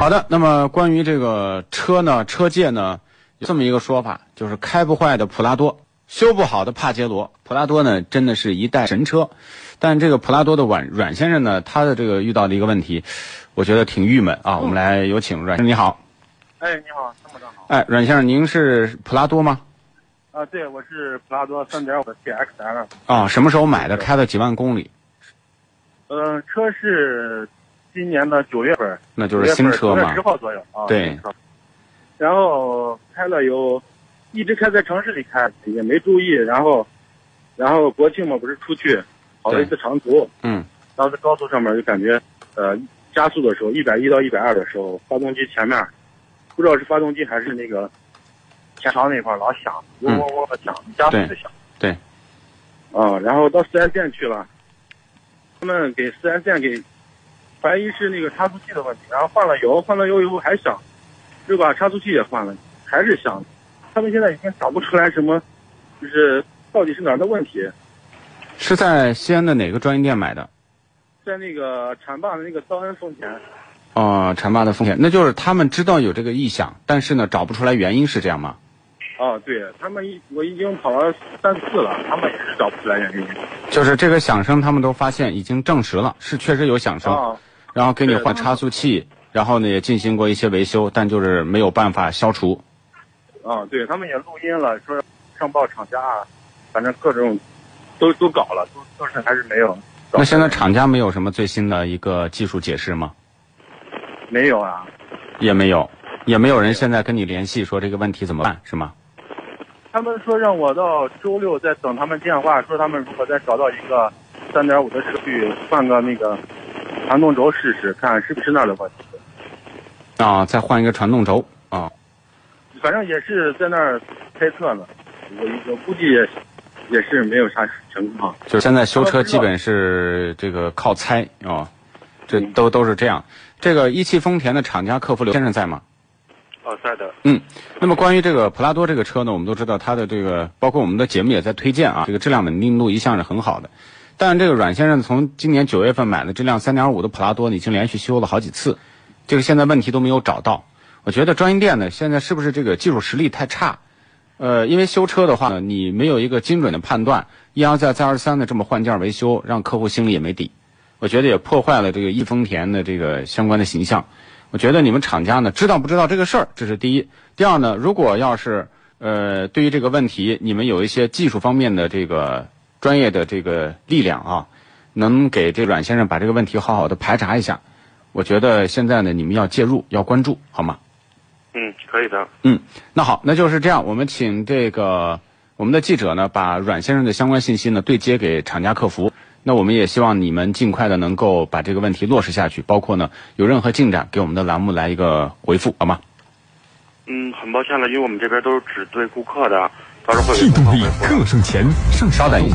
好的，那么关于这个车呢，车界呢有这么一个说法，就是开不坏的普拉多，修不好的帕杰罗。普拉多呢，真的是一代神车，但这个普拉多的阮阮先生呢，他的这个遇到的一个问题，我觉得挺郁闷啊。我们来有请阮先生，你好。哎，你好，参谋长好。哎，阮先生，您是普拉多吗？啊，对，我是普拉多三点五的 TXL。啊，什么时候买的？开了几万公里？嗯，车是今年的九月份，那就是新车嘛。十号左右啊。对。然后开了有，一直开在城市里开，也没注意。然后，然后国庆嘛，不是出去跑了一次长途。嗯。然后在高速上面就感觉，呃，加速的时候，一百一到一百二的时候，发动机前面，不知道是发动机还是那个前槽那块老响，嗡嗡嗡的响，加速的响。对。啊，然后到四 S 店去了，他们给四 S 店给怀疑是那个差速器的问题，然后换了油，换了油以后还响。就把差速器也换了，还是响。他们现在已经找不出来什么，就是到底是哪儿的问题。是在西安的哪个专营店买的？在那个浐灞的那个道恩丰田。哦，浐灞的丰田，那就是他们知道有这个异响，但是呢找不出来原因，是这样吗？哦，对他们一我已经跑了三次了，他们也是找不出来原因。就是这个响声，他们都发现已经证实了，是确实有响声，然后给你换差速器。然后呢，也进行过一些维修，但就是没有办法消除。啊，对他们也录音了，说上报厂家，反正各种都都搞了，都都是还是没有。那现在厂家没有什么最新的一个技术解释吗？没有啊，也没有，也没有人现在跟你联系说这个问题怎么办，是吗？他们说让我到周六再等他们电话，说他们如果再找到一个三点五的车去换个那个传动轴试试，看是不是那儿的问题。啊，再换一个传动轴啊，反正也是在那儿猜测呢，我我估计也也是没有啥情况。就现在修车基本是这个靠猜啊，这都都是这样。这个一汽丰田的厂家客服刘先生在吗？哦，在的。嗯，那么关于这个普拉多这个车呢，我们都知道它的这个，包括我们的节目也在推荐啊，这个质量稳定度一向是很好的。但这个阮先生从今年九月份买的这辆三点五的普拉多，已经连续修了好几次。这个现在问题都没有找到，我觉得专营店呢现在是不是这个技术实力太差？呃，因为修车的话呢，你没有一个精准的判断，一而再再而三的这么换件维修，让客户心里也没底。我觉得也破坏了这个易丰田的这个相关的形象。我觉得你们厂家呢知道不知道这个事儿？这是第一。第二呢，如果要是呃对于这个问题，你们有一些技术方面的这个专业的这个力量啊，能给这阮先生把这个问题好好的排查一下。我觉得现在呢，你们要介入，要关注，好吗？嗯，可以的。嗯，那好，那就是这样。我们请这个我们的记者呢，把阮先生的相关信息呢对接给厂家客服。那我们也希望你们尽快的能够把这个问题落实下去，包括呢有任何进展，给我们的栏目来一个回复，好吗？嗯，很抱歉了，因为我们这边都是只对顾客的，到时候会有动力，更省钱。稍等一下。